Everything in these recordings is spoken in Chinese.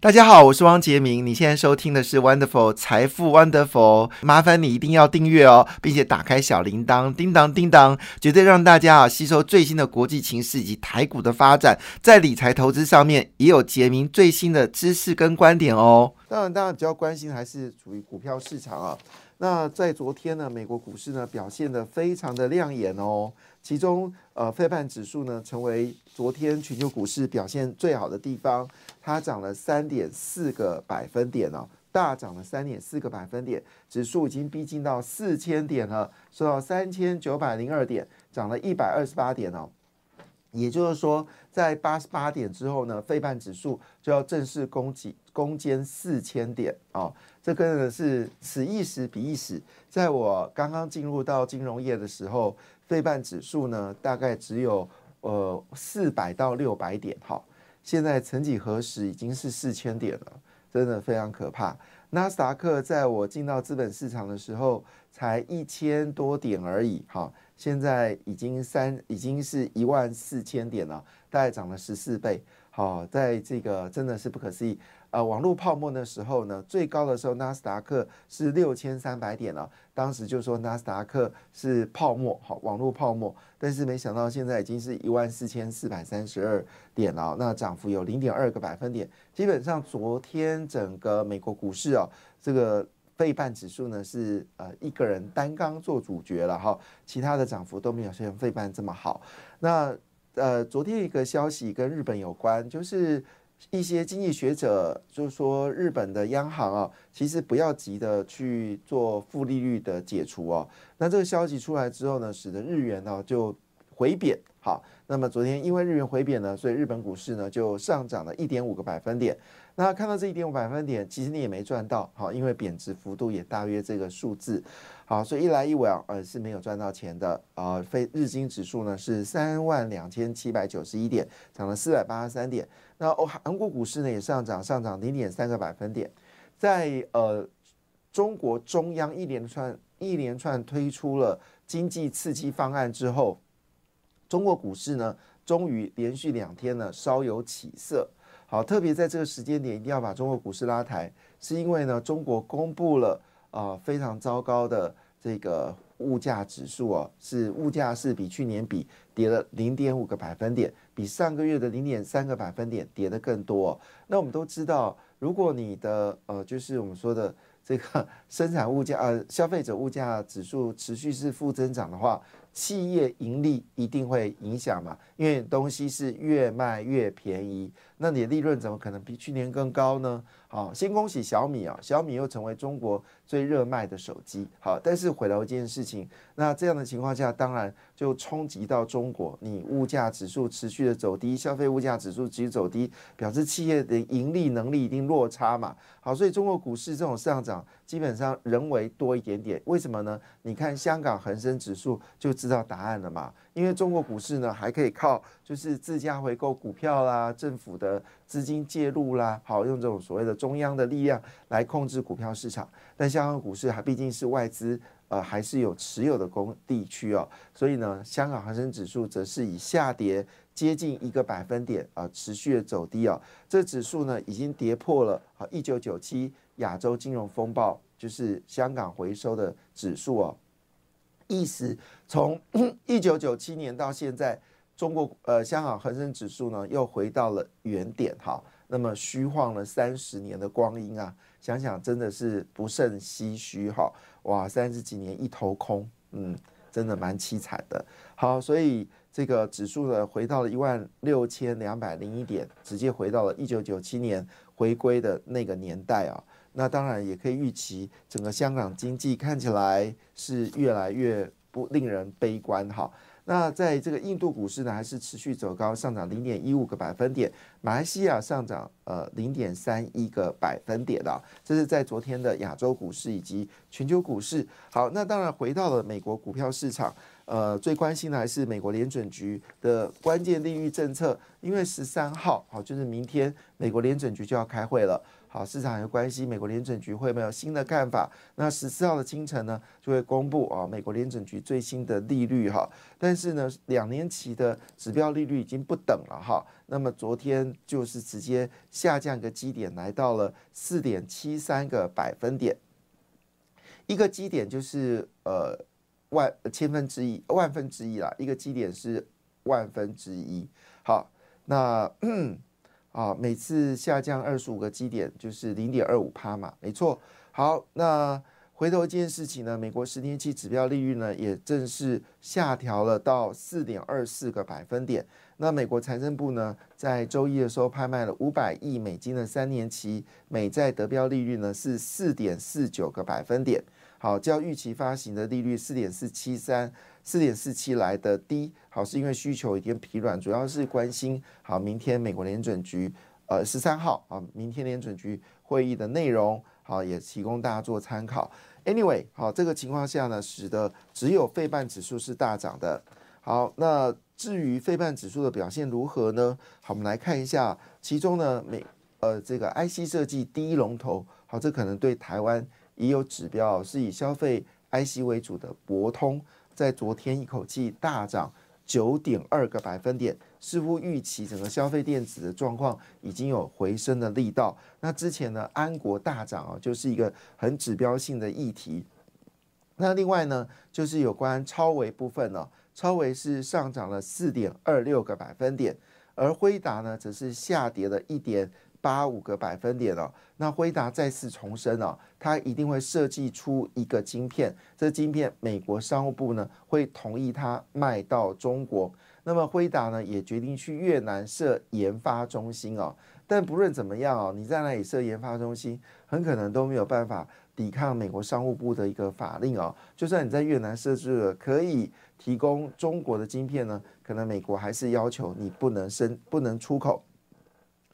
大家好，我是汪杰明。你现在收听的是 Wonderful 财富 Wonderful，麻烦你一定要订阅哦，并且打开小铃铛，叮当叮当，绝对让大家啊吸收最新的国际情势以及台股的发展，在理财投资上面也有杰明最新的知识跟观点哦。当然，当然比较关心还是属于股票市场啊。那在昨天呢，美国股市呢表现的非常的亮眼哦。其中，呃，费半指数呢成为昨天全球股市表现最好的地方。它涨了三点四个百分点哦，大涨了三点四个百分点，指数已经逼近到四千点了，收到三千九百零二点，涨了一百二十八点哦。也就是说，在八十八点之后呢，费半指数就要正式攻击攻坚四千点哦。这个是此一时彼一时，在我刚刚进入到金融业的时候，费半指数呢大概只有呃四百到六百点哈。现在曾几何时已经是四千点了，真的非常可怕。纳斯达克在我进到资本市场的时候才一千多点而已，哈，现在已经三已经是一万四千点了，大概涨了十四倍，好，在这个真的是不可思议。呃，网络泡沫的时候呢，最高的时候纳斯达克是六千三百点了，当时就说纳斯达克是泡沫，好，网络泡沫。但是没想到现在已经是一万四千四百三十二点了，那涨幅有零点二个百分点。基本上昨天整个美国股市啊，这个费半指数呢是呃一个人单刚做主角了哈，其他的涨幅都没有像费半这么好。那呃，昨天一个消息跟日本有关，就是。一些经济学者就是说，日本的央行啊，其实不要急的去做负利率的解除哦。那这个消息出来之后呢，使得日元呢就回贬。好，那么昨天因为日元回贬呢，所以日本股市呢就上涨了一点五个百分点。那看到这一点五百分点，其实你也没赚到，好，因为贬值幅度也大约这个数字，好，所以一来一往，呃，是没有赚到钱的，啊，非日经指数呢是三万两千七百九十一点，涨了四百八十三点。那哦，韩国股市呢也上涨，上涨零点三个百分点，在呃中国中央一连串一连串推出了经济刺激方案之后，中国股市呢终于连续两天呢稍有起色。好，特别在这个时间点，一定要把中国股市拉抬，是因为呢，中国公布了啊非常糟糕的这个物价指数哦，是物价是比去年比跌了零点五个百分点，比上个月的零点三个百分点跌的更多。那我们都知道，如果你的呃就是我们说的这个 生产物价呃消费者物价指数持续是负增长的话。企业盈利一定会影响嘛？因为东西是越卖越便宜，那你的利润怎么可能比去年更高呢？好，先恭喜小米啊，小米又成为中国最热卖的手机。好，但是回到一件事情，那这样的情况下，当然就冲击到中国，你物价指数持续的走低，消费物价指数持续走低，表示企业的盈利能力一定落差嘛。好，所以中国股市这种上涨。基本上人为多一点点，为什么呢？你看香港恒生指数就知道答案了嘛。因为中国股市呢还可以靠就是自家回购股票啦，政府的资金介入啦，好用这种所谓的中央的力量来控制股票市场。但香港股市还毕竟是外资呃还是有持有的工地区哦，所以呢，香港恒生指数则是以下跌接近一个百分点啊持续的走低啊。这指数呢已经跌破了啊一九九七。亚洲金融风暴就是香港回收的指数哦，意思从 一九九七年到现在，中国呃香港恒生指数呢又回到了原点哈，那么虚晃了三十年的光阴啊，想想真的是不胜唏嘘哈，哇三十几年一头空，嗯，真的蛮凄惨的。好，所以这个指数呢回到了一万六千两百零一点，直接回到了一九九七年回归的那个年代啊。那当然也可以预期，整个香港经济看起来是越来越不令人悲观哈。那在这个印度股市呢，还是持续走高，上涨零点一五个百分点。马来西亚上涨呃零点三一个百分点的，这是在昨天的亚洲股市以及全球股市。好，那当然回到了美国股票市场，呃，最关心的还是美国联准局的关键利率政策，因为十三号好，就是明天美国联准局就要开会了。好，市场有关系美国联准局会没有新的看法。那十四号的清晨呢，就会公布啊，美国联准局最新的利率哈。但是呢，两年期的指标利率已经不等了哈。那么昨天就是直接下降个基点，来到了四点七三个百分点。一个基点就是呃万千分之一万分之一啦，一个基点是万分之一。好，那。啊，每次下降二十五个基点就是零点二五帕嘛，没错。好，那回头一件事情呢，美国十年期指标利率呢也正式下调了到四点二四个百分点。那美国财政部呢在周一的时候拍卖了五百亿美金的三年期美债得标利率呢是四点四九个百分点。好，较预期发行的利率四点四七三、四点四七来的低。好，是因为需求有点疲软，主要是关心好明天美国联准局呃十三号啊，明天联准局会议的内容，好也提供大家做参考。Anyway，好这个情况下呢，使得只有费半指数是大涨的。好，那至于费半指数的表现如何呢？好，我们来看一下，其中呢美呃这个 IC 设计第一龙头，好，这可能对台湾。也有指标是以消费 IC 为主的博通，在昨天一口气大涨九点二个百分点，似乎预期整个消费电子的状况已经有回升的力道。那之前呢，安国大涨啊，就是一个很指标性的议题。那另外呢，就是有关超维部分呢，超维是上涨了四点二六个百分点，而辉达呢，则是下跌了一点。八五个百分点了，那辉达再次重申哦，它一定会设计出一个晶片，这晶片美国商务部呢会同意它卖到中国。那么辉达呢也决定去越南设研发中心哦。但不论怎么样哦，你在那里设研发中心，很可能都没有办法抵抗美国商务部的一个法令哦。就算你在越南设置了可以提供中国的晶片呢，可能美国还是要求你不能生不能出口。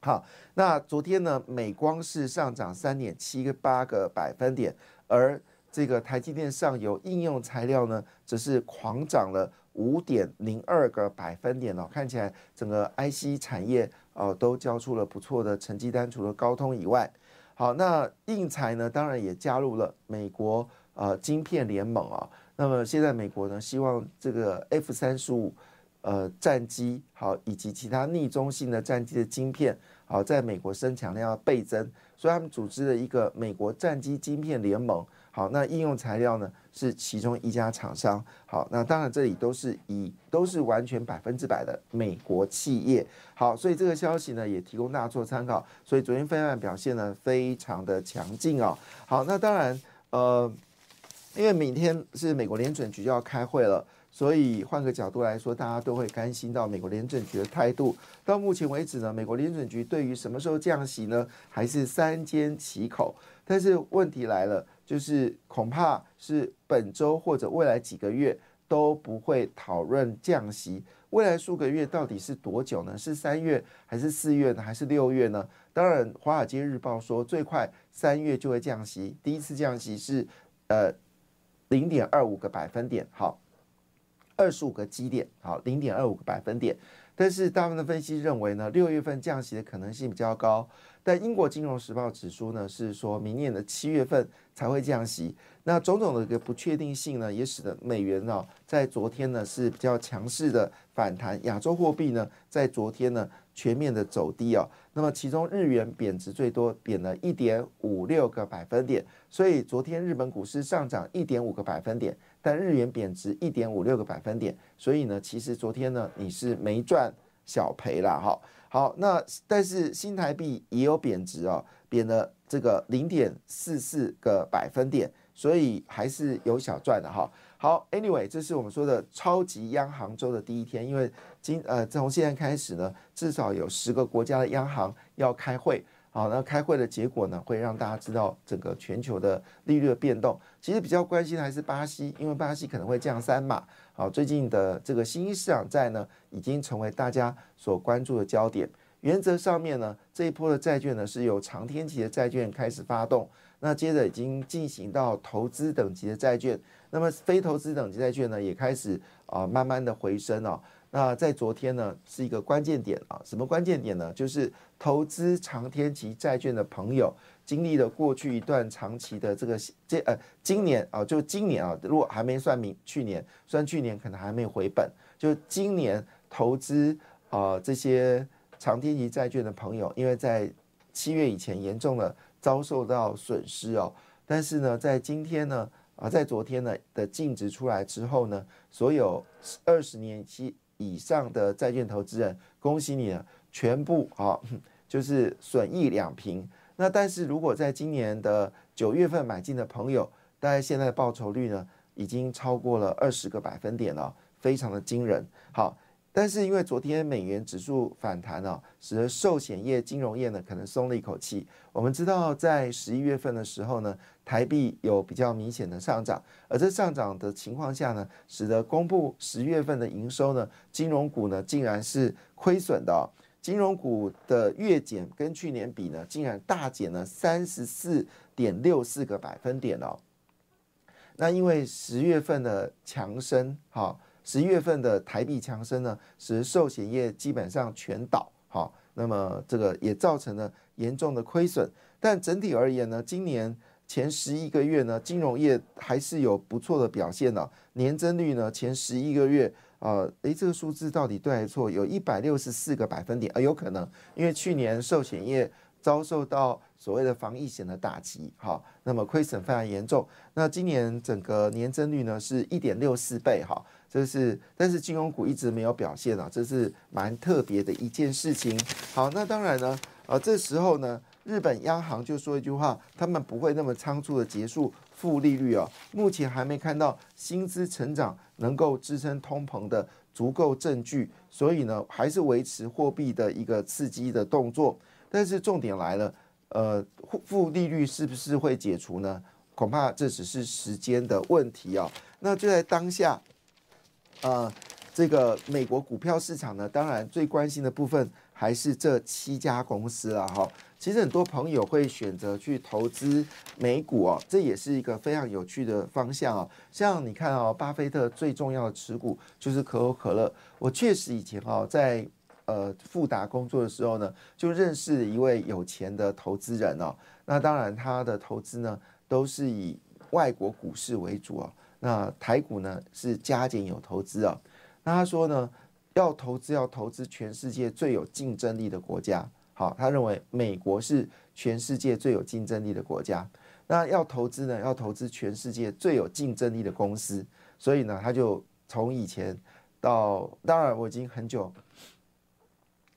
好，那昨天呢，美光是上涨三点七个八个百分点，而这个台积电上游应用材料呢，则是狂涨了五点零二个百分点哦。看起来整个 IC 产业哦都交出了不错的成绩单，除了高通以外，好，那应材呢，当然也加入了美国呃晶片联盟啊。那么现在美国呢，希望这个 F 三十五。呃，战机好，以及其他逆中性的战机的晶片好，在美国生产量要倍增，所以他们组织了一个美国战机晶片联盟。好，那应用材料呢是其中一家厂商。好，那当然这里都是以都是完全百分之百的美国企业。好，所以这个消息呢也提供大家做参考。所以昨天分盘表现呢非常的强劲哦。好，那当然呃，因为明天是美国联准局就要开会了。所以换个角度来说，大家都会关心到美国联准局的态度。到目前为止呢，美国联准局对于什么时候降息呢，还是三缄其口。但是问题来了，就是恐怕是本周或者未来几个月都不会讨论降息。未来数个月到底是多久呢？是三月还是四月呢？还是六月呢？当然，《华尔街日报》说最快三月就会降息，第一次降息是呃零点二五个百分点。好。二十五个基点，好，零点二五个百分点。但是大部分的分析认为呢，六月份降息的可能性比较高。但英国金融时报指出呢，是说明年的七月份才会降息。那种种的一个不确定性呢，也使得美元呢，在昨天呢是比较强势的反弹。亚洲货币呢，在昨天呢全面的走低哦。那么其中日元贬值最多，贬了一点五六个百分点。所以昨天日本股市上涨一点五个百分点，但日元贬值一点五六个百分点。所以呢，其实昨天呢，你是没赚。小赔了哈，好，那但是新台币也有贬值哦，贬了这个零点四四个百分点，所以还是有小赚的哈。好，Anyway，这是我们说的超级央行周的第一天，因为今呃从现在开始呢，至少有十个国家的央行要开会。好，那开会的结果呢，会让大家知道整个全球的利率的变动。其实比较关心的还是巴西，因为巴西可能会降三码。好，最近的这个新兴市场债呢，已经成为大家所关注的焦点。原则上面呢，这一波的债券呢是由长天期的债券开始发动，那接着已经进行到投资等级的债券，那么非投资等级债券呢也开始啊慢慢的回升哦。那在昨天呢是一个关键点啊，什么关键点呢？就是投资长天期债券的朋友经历了过去一段长期的这个这呃今年啊，就今年啊，如果还没算明去年，算去年可能还没回本，就今年投资啊这些长天期债券的朋友，因为在七月以前严重的遭受到损失哦，但是呢，在今天呢啊，在昨天呢的净值出来之后呢，所有二十年期。以上的债券投资人，恭喜你了，全部啊，就是损益两平。那但是如果在今年的九月份买进的朋友，大概现在报酬率呢，已经超过了二十个百分点了，非常的惊人。好。但是因为昨天美元指数反弹啊，使得寿险业、金融业呢可能松了一口气。我们知道，在十一月份的时候呢，台币有比较明显的上涨，而这上涨的情况下呢，使得公布十月份的营收呢，金融股呢竟然是亏损的。金融股的月减跟去年比呢，竟然大减了三十四点六四个百分点哦。那因为十月份的强升，哈。十月份的台币强升呢，使寿险业基本上全倒，哈，那么这个也造成了严重的亏损。但整体而言呢，今年前十一个月呢，金融业还是有不错的表现的，年增率呢，前十一个月，呃，诶，这个数字到底对还是错？有一百六十四个百分点，啊，有可能，因为去年寿险业。遭受到所谓的防疫险的打击，哈，那么亏损非常严重。那今年整个年增率呢是一点六四倍，哈，这是但是金融股一直没有表现啊，这是蛮特别的一件事情。好，那当然呢，呃，这时候呢，日本央行就说一句话，他们不会那么仓促的结束负利率啊，目前还没看到薪资成长能够支撑通膨的足够证据，所以呢，还是维持货币的一个刺激的动作。但是重点来了，呃，负利率是不是会解除呢？恐怕这只是时间的问题啊。那就在当下，呃，这个美国股票市场呢，当然最关心的部分还是这七家公司了哈。其实很多朋友会选择去投资美股哦，这也是一个非常有趣的方向哦。像你看哦，巴菲特最重要的持股就是可口可乐。我确实以前哦在。呃，富达工作的时候呢，就认识一位有钱的投资人哦。那当然，他的投资呢都是以外国股市为主哦。那台股呢是加减有投资啊。那他说呢，要投资要投资全世界最有竞争力的国家。好，他认为美国是全世界最有竞争力的国家。那要投资呢，要投资全世界最有竞争力的公司。所以呢，他就从以前到，当然我已经很久。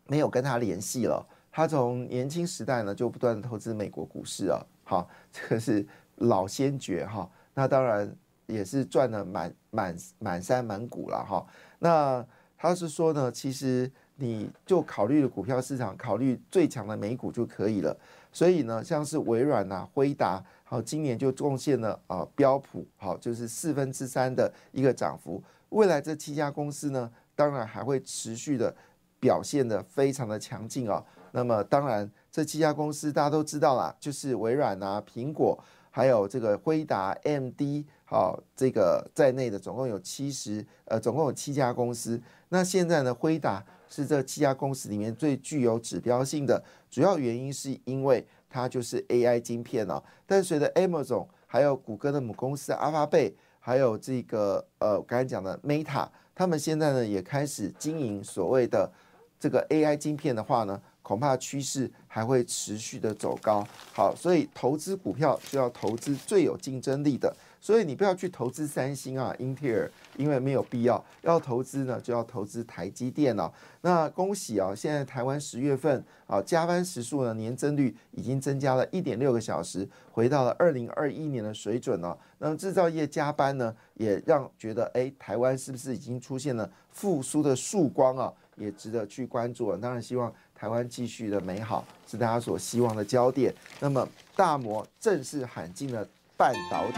没有跟他联系了。他从年轻时代呢就不断的投资美国股市啊，好，这个是老先觉哈。那当然也是赚了满满满山满谷了哈。那他是说呢，其实你就考虑了股票市场，考虑最强的美股就可以了。所以呢，像是微软呐、辉达，好，今年就贡献了啊标普，好，就是四分之三的一个涨幅。未来这七家公司呢，当然还会持续的。表现的非常的强劲哦。那么当然，这七家公司大家都知道啦，就是微软啊、苹果，还有这个辉达、MD，好，这个在内的总共有七十，呃，总共有七家公司。那现在呢，辉达是这七家公司里面最具有指标性的，主要原因是因为它就是 AI 晶片哦。但随着 Amazon，还有谷歌的母公司阿 l 贝，还有这个呃，刚才讲的 Meta，他们现在呢也开始经营所谓的。这个 AI 晶片的话呢，恐怕趋势还会持续的走高。好，所以投资股票就要投资最有竞争力的。所以你不要去投资三星啊、英特尔，因为没有必要。要投资呢，就要投资台积电哦。那恭喜啊，现在台湾十月份啊，加班时数呢，年增率已经增加了一点六个小时，回到了二零二一年的水准了。那制造业加班呢，也让觉得哎，台湾是不是已经出现了复苏的曙光啊？也值得去关注啊。当然，希望台湾继续的美好是大家所希望的焦点。那么，大摩正式喊进了半导体。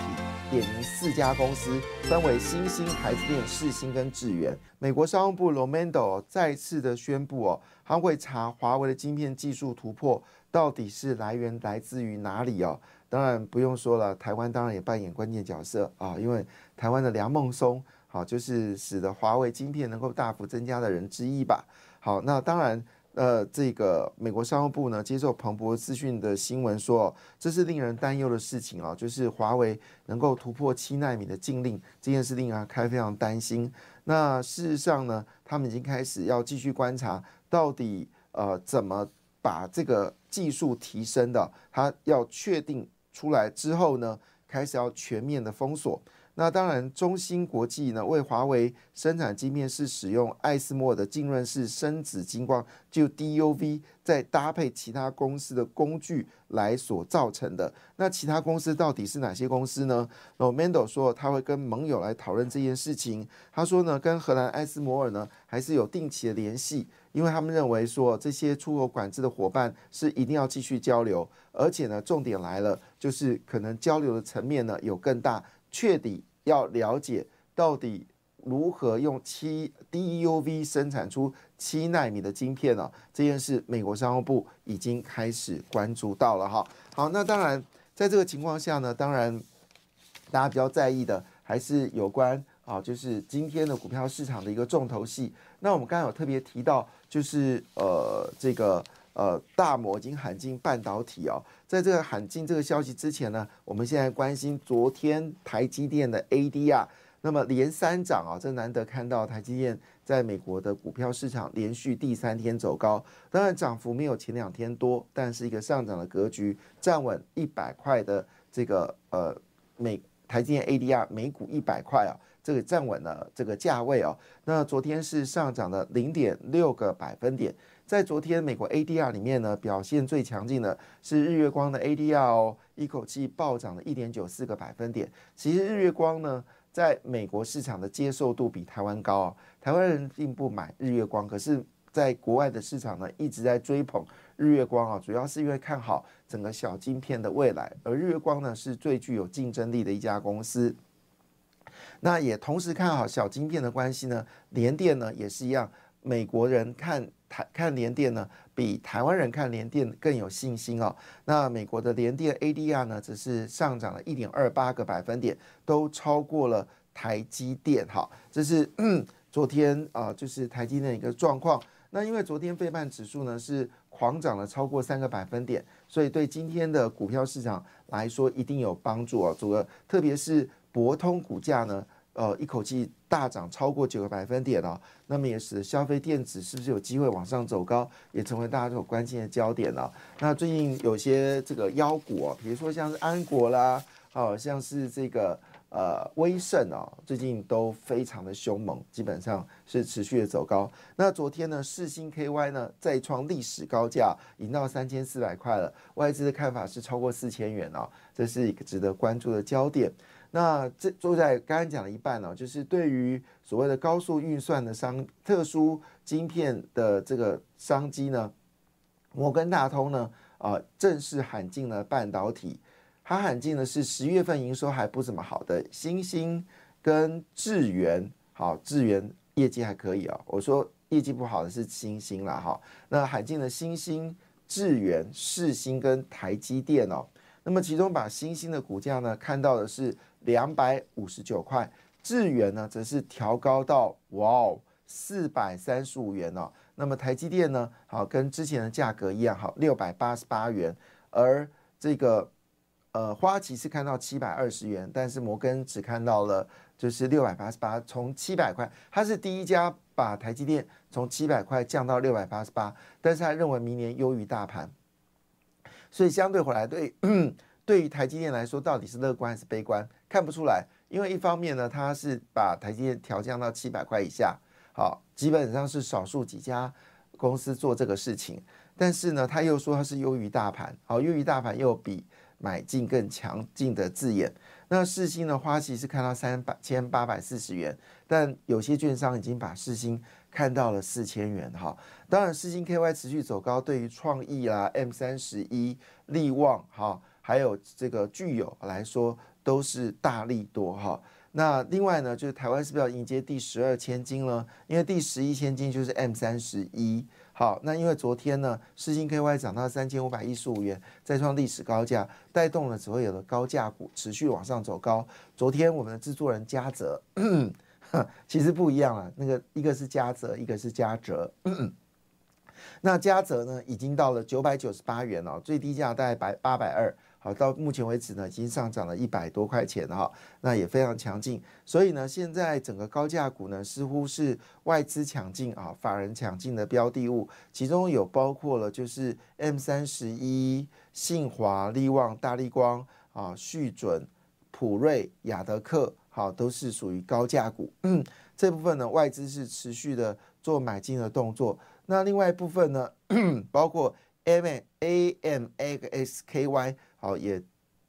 点名四家公司，分为新兴、台积电、世新跟智源。美国商务部 Romando 再次的宣布哦，他会查华为的晶片技术突破到底是来源来自于哪里哦。当然不用说了，台湾当然也扮演关键角色啊，因为台湾的梁孟松好就是使得华为晶片能够大幅增加的人之一吧。好，那当然。呃，这个美国商务部呢，接受彭博资讯的新闻说，这是令人担忧的事情啊，就是华为能够突破七纳米的禁令，这件事令人开非常担心。那事实上呢，他们已经开始要继续观察，到底呃怎么把这个技术提升的，他要确定出来之后呢，开始要全面的封锁。那当然，中芯国际呢为华为生产晶片是使用艾斯摩尔的浸润式深紫金光，就 DUV，再搭配其他公司的工具来所造成的。那其他公司到底是哪些公司呢 r o m a n d o 说他会跟盟友来讨论这件事情。他说呢，跟荷兰艾斯摩尔呢还是有定期的联系，因为他们认为说这些出口管制的伙伴是一定要继续交流，而且呢，重点来了，就是可能交流的层面呢有更大确底。要了解到底如何用七 DUV 生产出七纳米的晶片呢？这件事，美国商务部已经开始关注到了哈。好，那当然，在这个情况下呢，当然大家比较在意的还是有关啊，就是今天的股票市场的一个重头戏。那我们刚刚有特别提到，就是呃这个。呃，大摩已经喊进半导体哦，在这个喊进这个消息之前呢，我们现在关心昨天台积电的 ADR，那么连三涨啊，这难得看到台积电在美国的股票市场连续第三天走高，当然涨幅没有前两天多，但是一个上涨的格局，站稳一百块的这个呃美台积电 ADR 每股一百块啊，这个站稳了这个价位哦，那昨天是上涨了零点六个百分点。在昨天美国 ADR 里面呢，表现最强劲的是日月光的 ADR 哦，一口气暴涨了一点九四个百分点。其实日月光呢，在美国市场的接受度比台湾高哦，台湾人并不买日月光，可是在国外的市场呢，一直在追捧日月光啊，主要是因为看好整个小晶片的未来，而日月光呢是最具有竞争力的一家公司。那也同时看好小晶片的关系呢，联电呢也是一样，美国人看。台看联电呢，比台湾人看联电更有信心哦。那美国的联电 ADR 呢，只是上涨了一点二八个百分点，都超过了台积电。哈，这是昨天啊，就是台积电一个状况。那因为昨天费半指数呢是狂涨了超过三个百分点，所以对今天的股票市场来说一定有帮助啊。主要特别是博通股价呢。呃，一口气大涨超过九个百分点哦，那么也使得消费电子是不是有机会往上走高，也成为大家所关心的焦点了。那最近有些这个妖股啊，比如说像是安国啦，好像是这个呃威盛哦，最近都非常的凶猛，基本上是持续的走高。那昨天呢，世星 KY 呢再创历史高价，已经到三千四百块了，外资的看法是超过四千元哦，这是一个值得关注的焦点。那这坐在刚刚讲了一半呢，就是对于所谓的高速运算的商特殊晶片的这个商机呢，摩根大通呢啊正式喊进了半导体，它喊进的是十月份营收还不怎么好的新兴跟智源，好智源业绩还可以啊，我说业绩不好的是新兴啦哈，那喊进了新兴、智源、世新跟台积电哦。那么其中把新兴的股价呢看到的是两百五十九块，智元呢则是调高到哇哦四百三十五元哦。那么台积电呢，好跟之前的价格一样，好六百八十八元。而这个呃花旗是看到七百二十元，但是摩根只看到了就是六百八十八，从七百块，它是第一家把台积电从七百块降到六百八十八，但是他认为明年优于大盘。所以相对回来，对对于台积电来说，到底是乐观还是悲观，看不出来。因为一方面呢，它是把台积电调降到七百块以下，好，基本上是少数几家公司做这个事情。但是呢，他又说它是优于大盘，好，优于大盘又比买进更强劲的字眼。那世星的花旗是看到三百千八百四十元，但有些券商已经把世星。看到了四千元哈，当然四星 KY 持续走高，对于创意啦、M 三十一、利旺哈，还有这个具有来说都是大力多哈。那另外呢，就是台湾是不是要迎接第十二千金呢？因为第十一千金就是 M 三十一。好，那因为昨天呢，世金 KY 涨到三千五百一十五元，再创历史高价，带动了所有的高价股持续往上走高。昨天我们的制作人嘉泽，其实不一样了，那个一个是嘉泽，一个是嘉泽。那嘉泽呢，已经到了九百九十八元了，最低价大概百八百二。好，到目前为止呢，已经上涨了一百多块钱了哈，那也非常强劲。所以呢，现在整个高价股呢，似乎是外资抢进啊，法人抢进的标的物，其中有包括了就是 M 三十一、信华、利旺、大力光啊、旭准、普瑞、雅德克，好，都是属于高价股。嗯，这部分呢，外资是持续的做买进的动作。那另外一部分呢，包括 MAMAXKY。好，也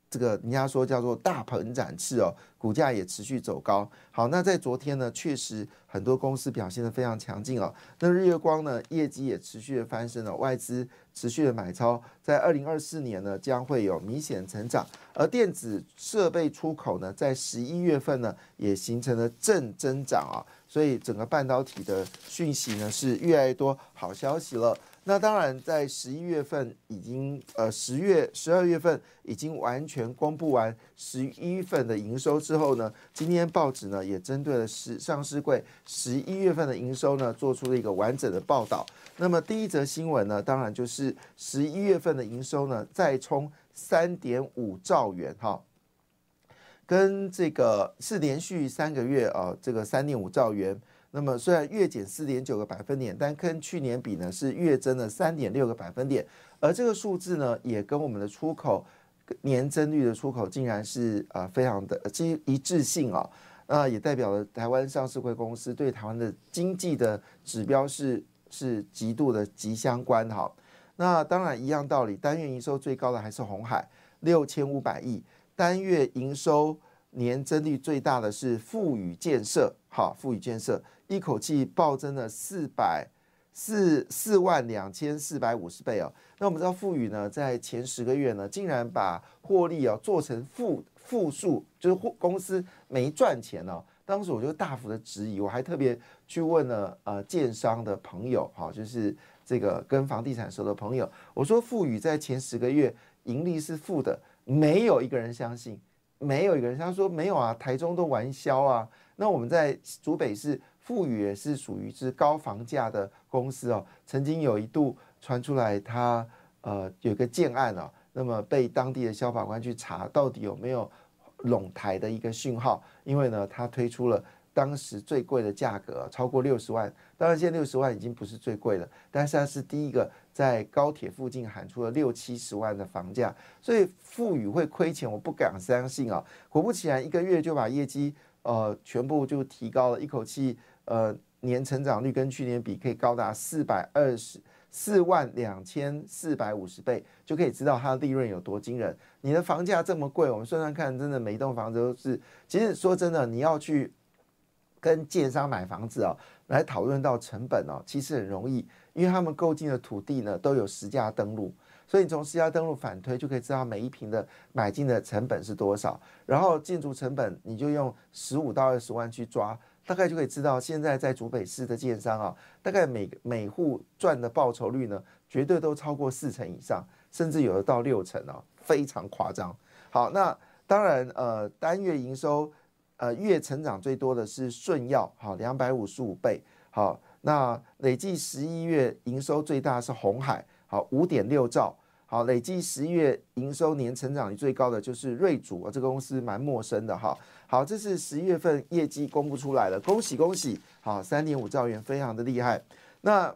这个人家说叫做大鹏展翅哦，股价也持续走高。好，那在昨天呢，确实很多公司表现的非常强劲哦。那日月光呢，业绩也持续的翻身了，外资持续的买超，在二零二四年呢，将会有明显成长。而电子设备出口呢，在十一月份呢，也形成了正增长啊。所以整个半导体的讯息呢，是越来越多好消息了。那当然，在十一月份已经，呃，十月、十二月份已经完全公布完十一份的营收之后呢，今天报纸呢也针对了十上市柜十一月份的营收呢，做出了一个完整的报道。那么第一则新闻呢，当然就是十一月份的营收呢再冲三点五兆元，哈，跟这个是连续三个月啊，这个三点五兆元。那么虽然月减四点九个百分点，但跟去年比呢是月增了三点六个百分点，而这个数字呢也跟我们的出口年增率的出口竟然是啊非常的基一致性啊，那也代表了台湾上市会公司对台湾的经济的指标是是极度的极相关哈。那当然一样道理，单月营收最高的还是红海六千五百亿，单月营收。年增率最大的是富宇建设，好，富宇建设一口气暴增了四百四四万两千四百五十倍哦。那我们知道富宇呢，在前十个月呢，竟然把获利哦做成负负数，就是公司没赚钱哦。当时我就大幅的质疑，我还特别去问了呃建商的朋友，哈，就是这个跟房地产熟的朋友，我说富宇在前十个月盈利是负的，没有一个人相信。没有一个人，他说没有啊，台中都玩销啊。那我们在竹北市富裕也是属于是高房价的公司哦。曾经有一度传出来，他呃有个建案哦，那么被当地的消法官去查，到底有没有垄台的一个讯号？因为呢，他推出了。当时最贵的价格超过六十万，当然现在六十万已经不是最贵了，但是它是第一个在高铁附近喊出了六七十万的房价，所以富裕会亏钱，我不敢相信啊！果不其然，一个月就把业绩呃全部就提高了，一口气呃年成长率跟去年比可以高达四百二十四万两千四百五十倍，就可以知道它的利润有多惊人。你的房价这么贵，我们算算看，真的每一栋房子都是，其实说真的，你要去。跟建商买房子啊，来讨论到成本哦，其实很容易，因为他们购进的土地呢都有实价登录，所以你从实价登录反推就可以知道每一平的买进的成本是多少，然后建筑成本你就用十五到二十万去抓，大概就可以知道现在在竹北市的建商啊，大概每每户赚的报酬率呢，绝对都超过四成以上，甚至有的到六成哦，非常夸张。好，那当然呃，单月营收。呃，月成长最多的是顺耀，好，两百五十五倍，好，那累计十一月营收最大是红海，好，五点六兆，好，累计十一月营收年成长率最高的就是瑞主，啊，这个公司蛮陌生的哈，好，这是十一月份业绩公布出来了，恭喜恭喜，好，三点五兆元，非常的厉害。那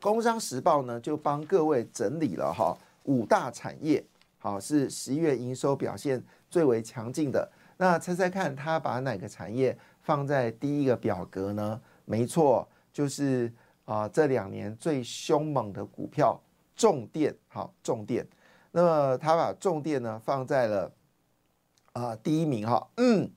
工商时报呢，就帮各位整理了哈，五大产业，好，是十一月营收表现最为强劲的。那猜猜看，他把哪个产业放在第一个表格呢？没错，就是啊，这两年最凶猛的股票重电，好重电。那么他把重电呢放在了啊第一名哈，嗯，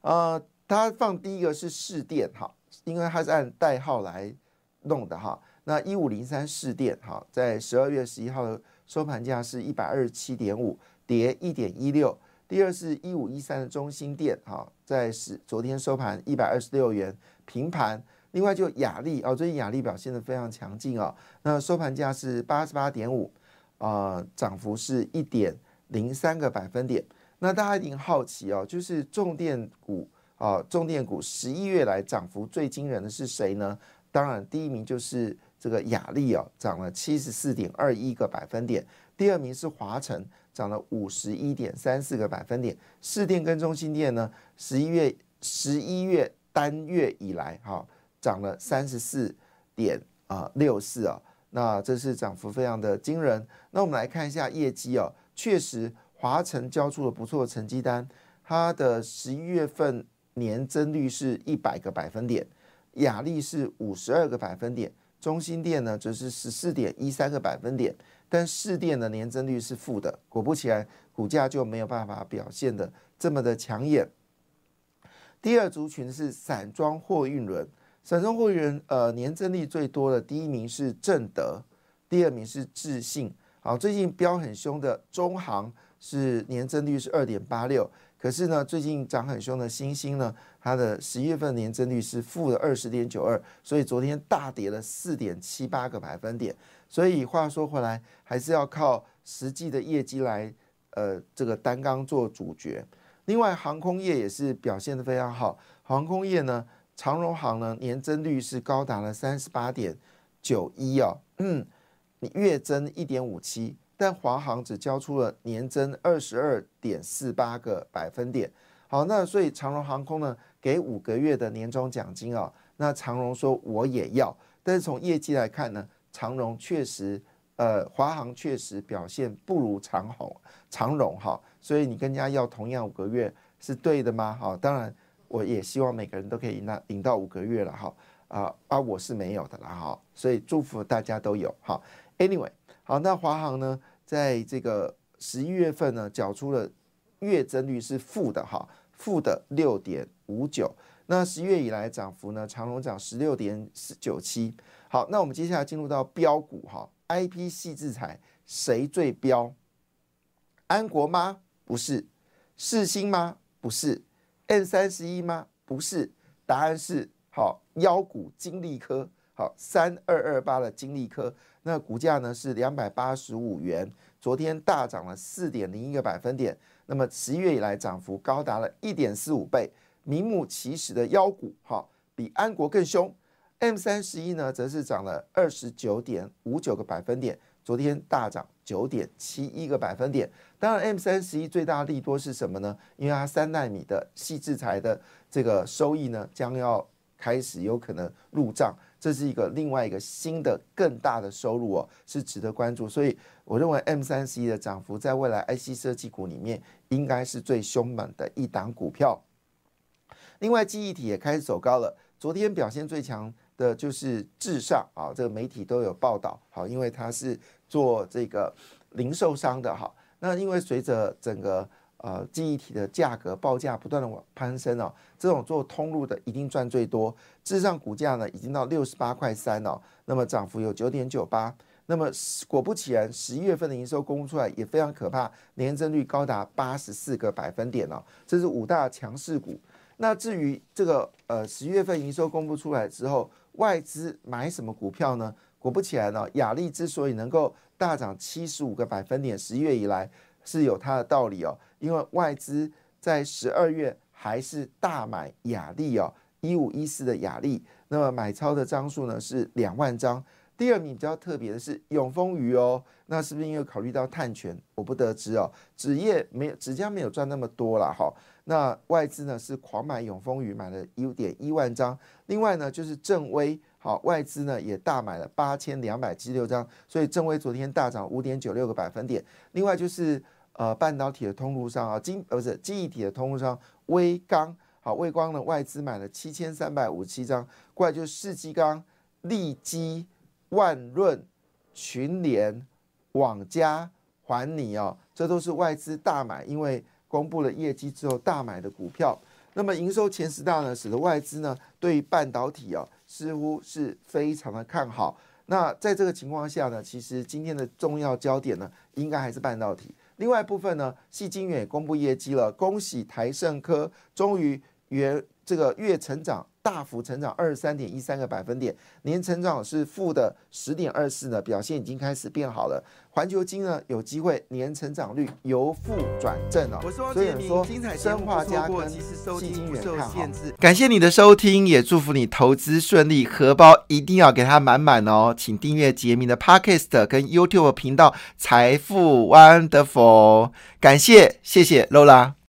呃，他放第一个是市电哈，因为它是按代号来弄的哈。那一五零三市电哈，在十二月十一号的。收盘价是一百二十七点五，跌一点一六。第二是一五一三的中心店，哈，在是昨天收盘一百二十六元平盘。另外就雅丽哦，最近雅丽表现的非常强劲哦，那收盘价是八十八点五，啊，涨幅是一点零三个百分点。那大家一定好奇哦，就是重电股啊，重电股十一月来涨幅最惊人的是谁呢？当然第一名就是这个雅丽哦，涨了七十四点二一个百分点。第二名是华晨。涨了五十一点三四个百分点，市电跟中心电呢，十一月十一月单月以来，哈，涨了三十四点啊六四啊，那这是涨幅非常的惊人。那我们来看一下业绩哦，确实华晨交出了不错的成绩单，它的十一月份年增率是一百个百分点，雅力是五十二个百分点，中心店呢则是十四点一三个百分点。但市电的年增率是负的，果不其然，股价就没有办法表现的这么的抢眼。第二族群是散装货运轮，散装货运轮呃年增率最多的第一名是正德，第二名是智信。好，最近飙很凶的中航是年增率是二点八六。可是呢，最近涨很凶的新兴呢，它的十一月份年增率是负的二十点九二，所以昨天大跌了四点七八个百分点。所以话说回来，还是要靠实际的业绩来，呃，这个单刚做主角。另外，航空业也是表现的非常好。航空业呢，长荣航呢年增率是高达了三十八点九一啊，嗯，你月增一点五七。但华航只交出了年增二十二点四八个百分点。好，那所以长荣航空呢，给五个月的年终奖金啊。那长荣说我也要，但是从业绩来看呢，长荣确实，呃，华航确实表现不如长虹、长荣哈。所以你跟人家要同样五个月是对的吗？哈，当然我也希望每个人都可以拿领到五个月了哈。啊啊，我是没有的啦哈。所以祝福大家都有哈。Anyway，好，那华航呢？在这个十一月份呢，缴出了月增率是负的哈，负的六点五九。那十月以来涨幅呢，长隆涨十六点九七。好，那我们接下来进入到标股哈，I P 系制裁谁最标？安国吗？不是。世星吗？不是。N 三十一吗？不是。答案是好，妖股金利科。好，三二二八的金利科，那股价呢是两百八十五元，昨天大涨了四点零一个百分点。那么十一月以来涨幅高达了一点四五倍，名副其实的妖股，哈，比安国更凶。M 三十一呢，则是涨了二十九点五九个百分点，昨天大涨九点七一个百分点。当然，M 三十一最大利多是什么呢？因为它三纳米的细制裁的这个收益呢，将要开始有可能入账。这是一个另外一个新的更大的收入哦，是值得关注。所以我认为 M 三十一的涨幅在未来 IC 设计股里面应该是最凶猛的一档股票。另外，记忆体也开始走高了。昨天表现最强的就是至上啊，这个媒体都有报道。好，因为它是做这个零售商的哈。那因为随着整个呃，记忆体的价格报价不断的往攀升哦，这种做通路的一定赚最多。事实上，股价呢已经到六十八块三哦，那么涨幅有九点九八。那么果不其然，十一月份的营收公布出来也非常可怕，年增率高达八十四个百分点哦，这是五大强势股。那至于这个呃十一月份营收公布出来之后，外资买什么股票呢？果不其然呢，雅力之所以能够大涨七十五个百分点，十一月以来。是有它的道理哦，因为外资在十二月还是大买雅力哦，一五一四的雅力，那么买超的张数呢是两万张。第二名比较特别的是永丰鱼哦，那是不是因为考虑到碳权？我不得知哦，纸业没有纸浆没有赚那么多了哈。那外资呢是狂买永丰鱼，买了一点一万张。另外呢就是正威。好，外资呢也大买了八千两百七十六张，所以正威昨天大涨五点九六个百分点。另外就是呃半导体的通路上啊，金呃不是记忆体的通路上，微刚好，微光呢外资买了七千三百五十七张，过来就是世纪钢、利基、万润、群联、网家、环你哦，这都是外资大买，因为公布了业绩之后大买的股票。那么营收前十大呢，使得外资呢对于半导体哦。似乎是非常的看好。那在这个情况下呢，其实今天的重要焦点呢，应该还是半导体。另外一部分呢，细晶圆也公布业绩了，恭喜台盛科终于月这个月成长大幅成长二十三点一三个百分点，年成长是负的十点二四呢，表现已经开始变好了。环球金呢有机会年成长率由负转正哦，所以说生化家跟细晶圆看好。感谢你的收听，也祝福你投资顺利，荷包一定要给它满满哦。请订阅杰明的 Podcast 跟 YouTube 频道财富 Wonderful，感谢谢谢 Lola。